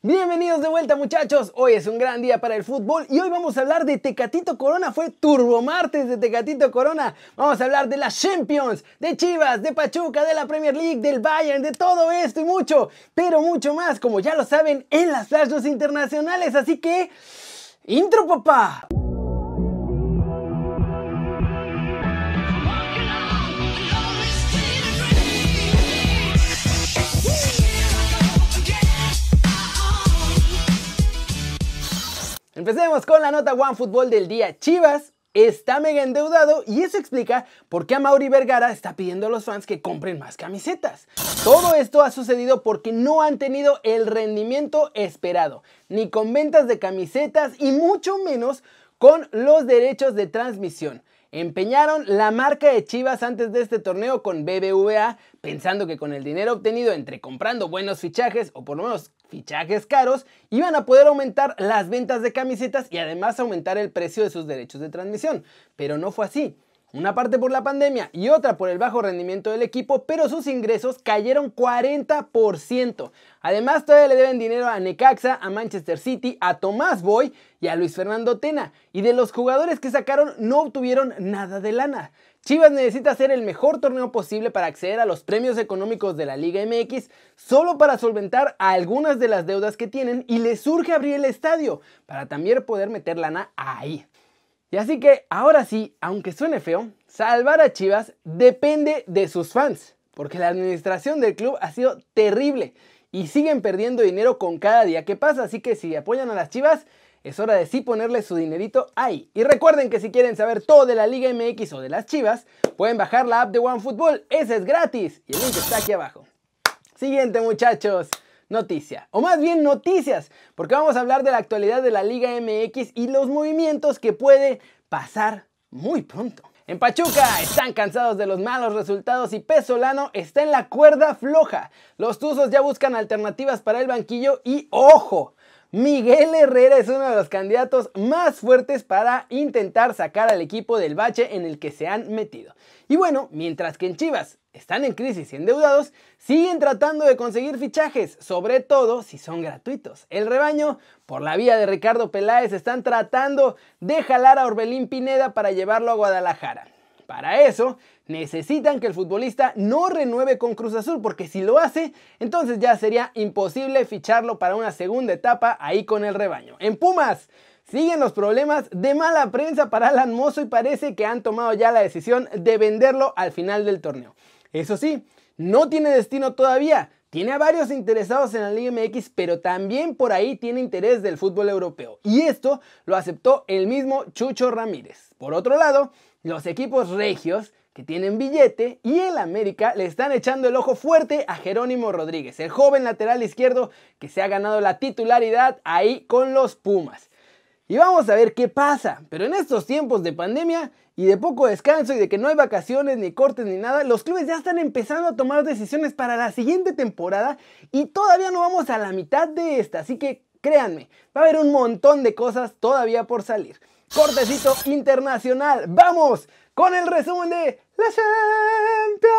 Bienvenidos de vuelta muchachos, hoy es un gran día para el fútbol y hoy vamos a hablar de Tecatito Corona, fue Turbo Martes de Tecatito Corona, vamos a hablar de las Champions, de Chivas, de Pachuca, de la Premier League, del Bayern, de todo esto y mucho, pero mucho más, como ya lo saben, en las flashes internacionales, así que... ¡Intro papá! Empecemos con la nota One Fútbol del día. Chivas está mega endeudado y eso explica por qué Mauri Vergara está pidiendo a los fans que compren más camisetas. Todo esto ha sucedido porque no han tenido el rendimiento esperado, ni con ventas de camisetas y mucho menos con los derechos de transmisión. Empeñaron la marca de Chivas antes de este torneo con BBVA, pensando que con el dinero obtenido entre comprando buenos fichajes o por lo menos fichajes caros, iban a poder aumentar las ventas de camisetas y además aumentar el precio de sus derechos de transmisión. Pero no fue así. Una parte por la pandemia y otra por el bajo rendimiento del equipo, pero sus ingresos cayeron 40%. Además, todavía le deben dinero a Necaxa, a Manchester City, a Tomás Boy y a Luis Fernando Tena. Y de los jugadores que sacaron no obtuvieron nada de lana. Chivas necesita hacer el mejor torneo posible para acceder a los premios económicos de la Liga MX, solo para solventar algunas de las deudas que tienen y les surge abrir el estadio, para también poder meter lana ahí. Y así que ahora sí, aunque suene feo, salvar a Chivas depende de sus fans, porque la administración del club ha sido terrible y siguen perdiendo dinero con cada día que pasa, así que si apoyan a las Chivas, es hora de sí ponerle su dinerito ahí. Y recuerden que si quieren saber todo de la Liga MX o de las Chivas, pueden bajar la app de OneFootball, esa es gratis y el link está aquí abajo. Siguiente muchachos noticia, o más bien noticias, porque vamos a hablar de la actualidad de la Liga MX y los movimientos que puede pasar muy pronto. En Pachuca están cansados de los malos resultados y Pesolano está en la cuerda floja. Los Tuzos ya buscan alternativas para el banquillo y ojo, Miguel Herrera es uno de los candidatos más fuertes para intentar sacar al equipo del bache en el que se han metido. Y bueno, mientras que en Chivas están en crisis y endeudados, siguen tratando de conseguir fichajes, sobre todo si son gratuitos. El rebaño, por la vía de Ricardo Peláez, están tratando de jalar a Orbelín Pineda para llevarlo a Guadalajara. Para eso, necesitan que el futbolista no renueve con Cruz Azul, porque si lo hace, entonces ya sería imposible ficharlo para una segunda etapa ahí con el rebaño. En Pumas, siguen los problemas de mala prensa para Alan Mozo y parece que han tomado ya la decisión de venderlo al final del torneo. Eso sí, no tiene destino todavía. Tiene a varios interesados en la Liga MX, pero también por ahí tiene interés del fútbol europeo. Y esto lo aceptó el mismo Chucho Ramírez. Por otro lado, los equipos regios que tienen billete y el América le están echando el ojo fuerte a Jerónimo Rodríguez, el joven lateral izquierdo que se ha ganado la titularidad ahí con los Pumas. Y vamos a ver qué pasa, pero en estos tiempos de pandemia y de poco descanso y de que no hay vacaciones ni cortes ni nada, los clubes ya están empezando a tomar decisiones para la siguiente temporada y todavía no vamos a la mitad de esta, así que créanme, va a haber un montón de cosas todavía por salir. Cortecito internacional. Vamos con el resumen de la Champions.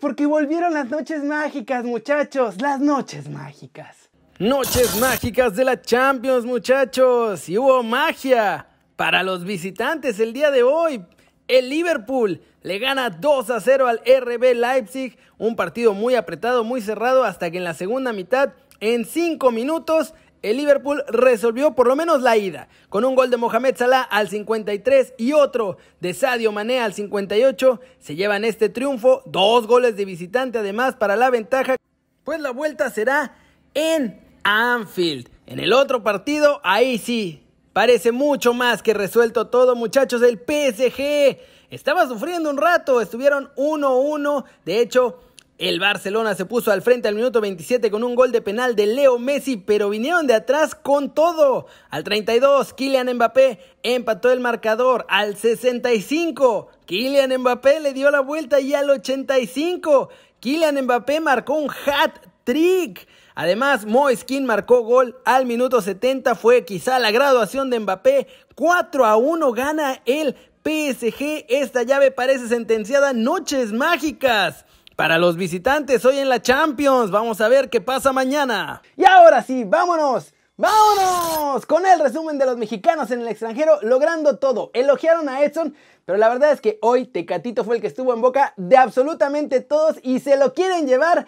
Porque volvieron las noches mágicas, muchachos. Las noches mágicas. Noches mágicas de la Champions, muchachos. Y hubo magia para los visitantes el día de hoy. El Liverpool le gana 2 a 0 al RB Leipzig. Un partido muy apretado, muy cerrado, hasta que en la segunda mitad, en 5 minutos, el Liverpool resolvió por lo menos la ida, con un gol de Mohamed Salah al 53 y otro de Sadio Mané al 58. Se llevan este triunfo, dos goles de visitante además para la ventaja, pues la vuelta será en Anfield. En el otro partido, ahí sí, parece mucho más que resuelto todo, muchachos. El PSG estaba sufriendo un rato, estuvieron 1-1, de hecho. El Barcelona se puso al frente al minuto 27 con un gol de penal de Leo Messi, pero vinieron de atrás con todo. Al 32, Kylian Mbappé empató el marcador. Al 65, Kylian Mbappé le dio la vuelta y al 85, Kylian Mbappé marcó un hat trick. Además, Moiskin marcó gol al minuto 70. Fue quizá la graduación de Mbappé. 4 a 1 gana el PSG. Esta llave parece sentenciada. Noches mágicas para los visitantes hoy en la Champions. Vamos a ver qué pasa mañana. Y ahora sí, vámonos. ¡Vámonos! Con el resumen de los mexicanos en el extranjero logrando todo. Elogiaron a Edson, pero la verdad es que hoy Tecatito fue el que estuvo en boca de absolutamente todos y se lo quieren llevar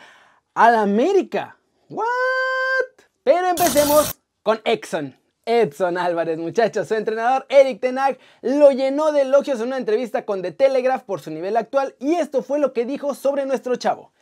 a la América. ¿What? Pero empecemos con Exxon. Edson Álvarez, muchachos. Su entrenador Eric Tenag lo llenó de elogios en una entrevista con The Telegraph por su nivel actual y esto fue lo que dijo sobre nuestro chavo.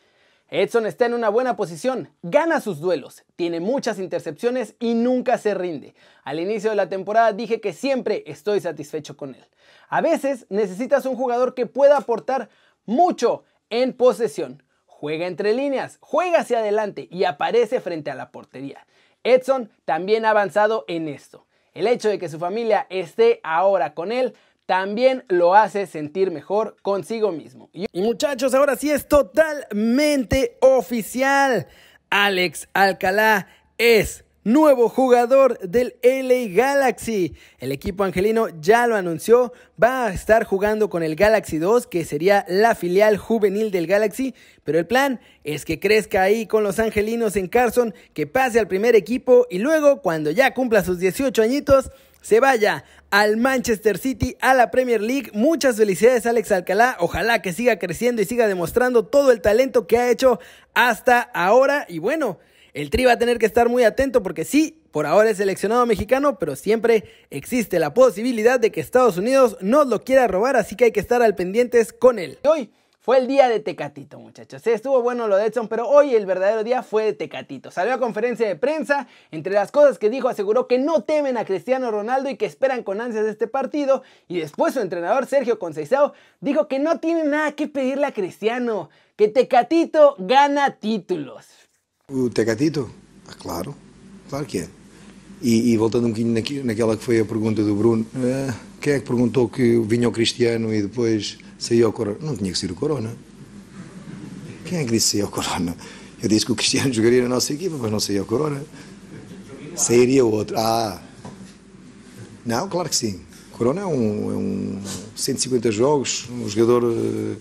Edson está en una buena posición, gana sus duelos, tiene muchas intercepciones y nunca se rinde. Al inicio de la temporada dije que siempre estoy satisfecho con él. A veces necesitas un jugador que pueda aportar mucho en posesión. Juega entre líneas, juega hacia adelante y aparece frente a la portería. Edson también ha avanzado en esto. El hecho de que su familia esté ahora con él también lo hace sentir mejor consigo mismo. Y, muchachos, ahora sí es totalmente oficial. Alex Alcalá es nuevo jugador del LA Galaxy. El equipo angelino ya lo anunció, va a estar jugando con el Galaxy 2, que sería la filial juvenil del Galaxy, pero el plan es que crezca ahí con los angelinos en Carson, que pase al primer equipo y luego, cuando ya cumpla sus 18 añitos, se vaya al Manchester City, a la Premier League. Muchas felicidades Alex Alcalá, ojalá que siga creciendo y siga demostrando todo el talento que ha hecho hasta ahora y bueno. El Tri va a tener que estar muy atento porque sí, por ahora es seleccionado mexicano, pero siempre existe la posibilidad de que Estados Unidos nos lo quiera robar, así que hay que estar al pendientes con él. Hoy fue el día de Tecatito, muchachos. Estuvo bueno lo de Edson, pero hoy el verdadero día fue de Tecatito. Salió a conferencia de prensa, entre las cosas que dijo aseguró que no temen a Cristiano Ronaldo y que esperan con ansias este partido. Y después su entrenador Sergio Conceição dijo que no tiene nada que pedirle a Cristiano, que Tecatito gana títulos. O Tecatito? Ah, claro, claro que é. E, e voltando um bocadinho naquela que foi a pergunta do Bruno, uh, quem é que perguntou que vinha o Cristiano e depois saía o Corona? Não tinha que ser o Corona. Quem é que disse saía o Corona? Eu disse que o Cristiano jogaria na nossa equipa, mas não saía o Corona. Sairia outro. Ah, não, claro que sim. Corona é um, é um 150 jogos, um jogador uh,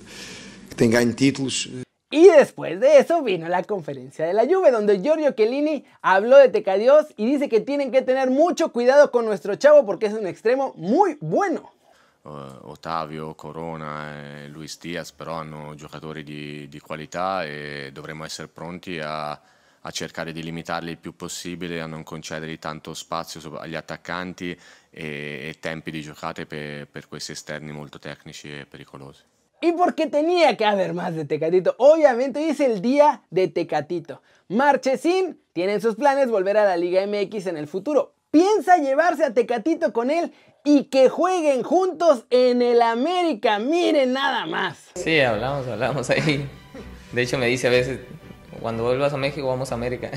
que tem ganho títulos. Y después de eso vino la conferencia de la Juve, donde Giorgio Chiellini habló de Tecadios y dice que tienen que tener mucho cuidado con nuestro chavo porque es un extremo muy bueno. Uh, Ottavio, Corona e Luis Diaz però hanno giocatori di, di qualità e dovremmo essere pronti a, a, cercare di limitarli il più possibile, a non concedergli tanto spazio agli attaccanti e, e tempi di giocate per, per questi esterni molto tecnici e pericolosi. Y porque tenía que haber más de Tecatito. Obviamente hoy es el día de Tecatito. Marchesín tiene en sus planes volver a la Liga MX en el futuro. Piensa llevarse a Tecatito con él y que jueguen juntos en el América. Miren nada más. Sí, hablamos, hablamos ahí. De hecho me dice a veces, cuando vuelvas a México vamos a América.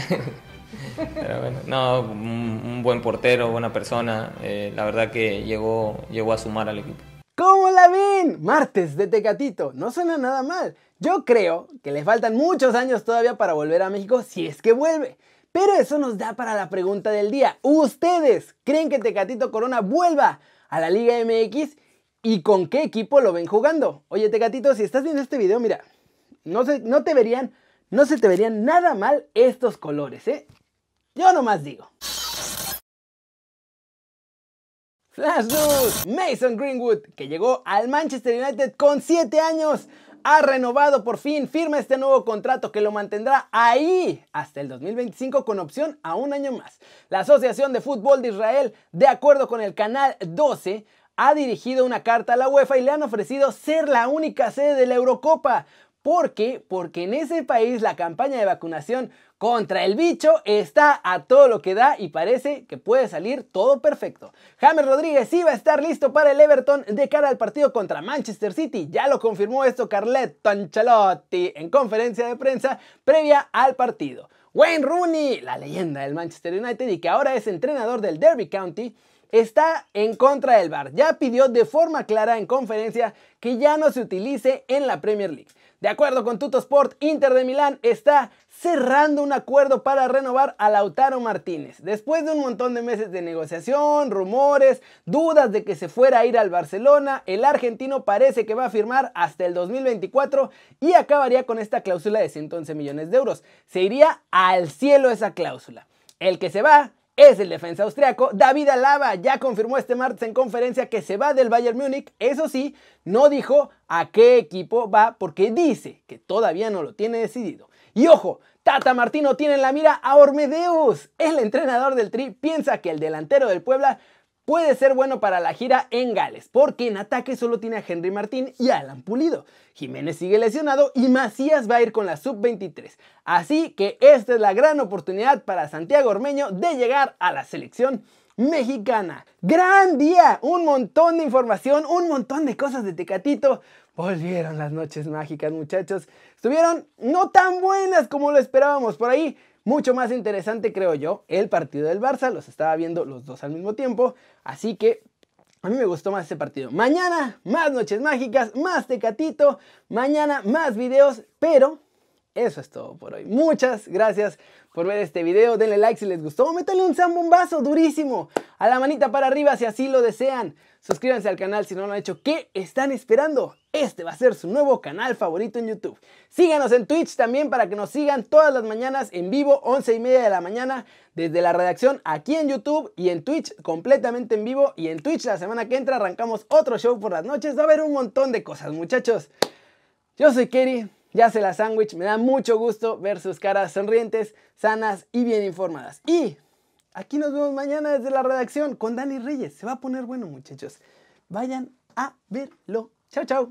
Pero bueno, no, un, buen portero, buena persona. Eh, la verdad que llegó, llegó a sumar al equipo. ¿Cómo la ven? Martes de Tecatito. No suena nada mal. Yo creo que le faltan muchos años todavía para volver a México si es que vuelve. Pero eso nos da para la pregunta del día. ¿Ustedes creen que Tecatito Corona vuelva a la Liga MX? ¿Y con qué equipo lo ven jugando? Oye, Tecatito, si estás viendo este video, mira, no, se, no te verían, no se te verían nada mal estos colores, ¿eh? Yo nomás digo. Flash News, Mason Greenwood, que llegó al Manchester United con 7 años, ha renovado por fin, firma este nuevo contrato que lo mantendrá ahí hasta el 2025 con opción a un año más. La Asociación de Fútbol de Israel, de acuerdo con el canal 12, ha dirigido una carta a la UEFA y le han ofrecido ser la única sede de la Eurocopa. ¿Por qué? Porque en ese país la campaña de vacunación contra el bicho está a todo lo que da y parece que puede salir todo perfecto. James Rodríguez iba a estar listo para el Everton de cara al partido contra Manchester City. Ya lo confirmó esto Carletto Ancelotti en conferencia de prensa previa al partido. Wayne Rooney, la leyenda del Manchester United y que ahora es entrenador del Derby County, está en contra del VAR. Ya pidió de forma clara en conferencia que ya no se utilice en la Premier League. De acuerdo con Tutosport, Inter de Milán está cerrando un acuerdo para renovar a Lautaro Martínez. Después de un montón de meses de negociación, rumores, dudas de que se fuera a ir al Barcelona, el argentino parece que va a firmar hasta el 2024 y acabaría con esta cláusula de 111 millones de euros. Se iría al cielo esa cláusula. El que se va es el defensa austriaco David Alaba. Ya confirmó este martes en conferencia que se va del Bayern Múnich. Eso sí, no dijo a qué equipo va porque dice que todavía no lo tiene decidido. Y ojo, Tata Martino tiene en la mira a Ormedeus. El entrenador del Tri piensa que el delantero del Puebla puede ser bueno para la gira en Gales, porque en ataque solo tiene a Henry Martín y a Alan Pulido. Jiménez sigue lesionado y Macías va a ir con la sub-23. Así que esta es la gran oportunidad para Santiago Ormeño de llegar a la selección mexicana. Gran día, un montón de información, un montón de cosas de Tecatito. Volvieron las noches mágicas, muchachos. Estuvieron no tan buenas como lo esperábamos por ahí. Mucho más interesante, creo yo, el partido del Barça. Los estaba viendo los dos al mismo tiempo. Así que a mí me gustó más ese partido. Mañana, más noches mágicas, más tecatito. Mañana, más videos. Pero eso es todo por hoy. Muchas gracias por ver este video. Denle like si les gustó. Métanle un zambombazo durísimo. A la manita para arriba si así lo desean. Suscríbanse al canal si no lo han hecho. ¿Qué están esperando? Este va a ser su nuevo canal favorito en YouTube. Síganos en Twitch también para que nos sigan todas las mañanas en vivo, 11 y media de la mañana, desde la redacción aquí en YouTube y en Twitch completamente en vivo. Y en Twitch la semana que entra arrancamos otro show por las noches. Va a haber un montón de cosas, muchachos. Yo soy Kerry, ya se la sándwich. Me da mucho gusto ver sus caras sonrientes, sanas y bien informadas. Y Aquí nos vemos mañana desde la redacción con Dani Reyes. Se va a poner bueno, muchachos. Vayan a verlo. Chao, chao.